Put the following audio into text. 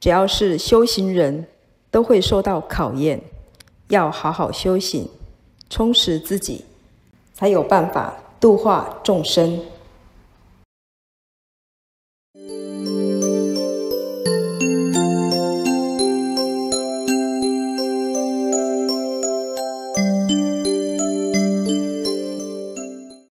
只要是修行人都会受到考验要好好修行充实自己才有办法度化众生。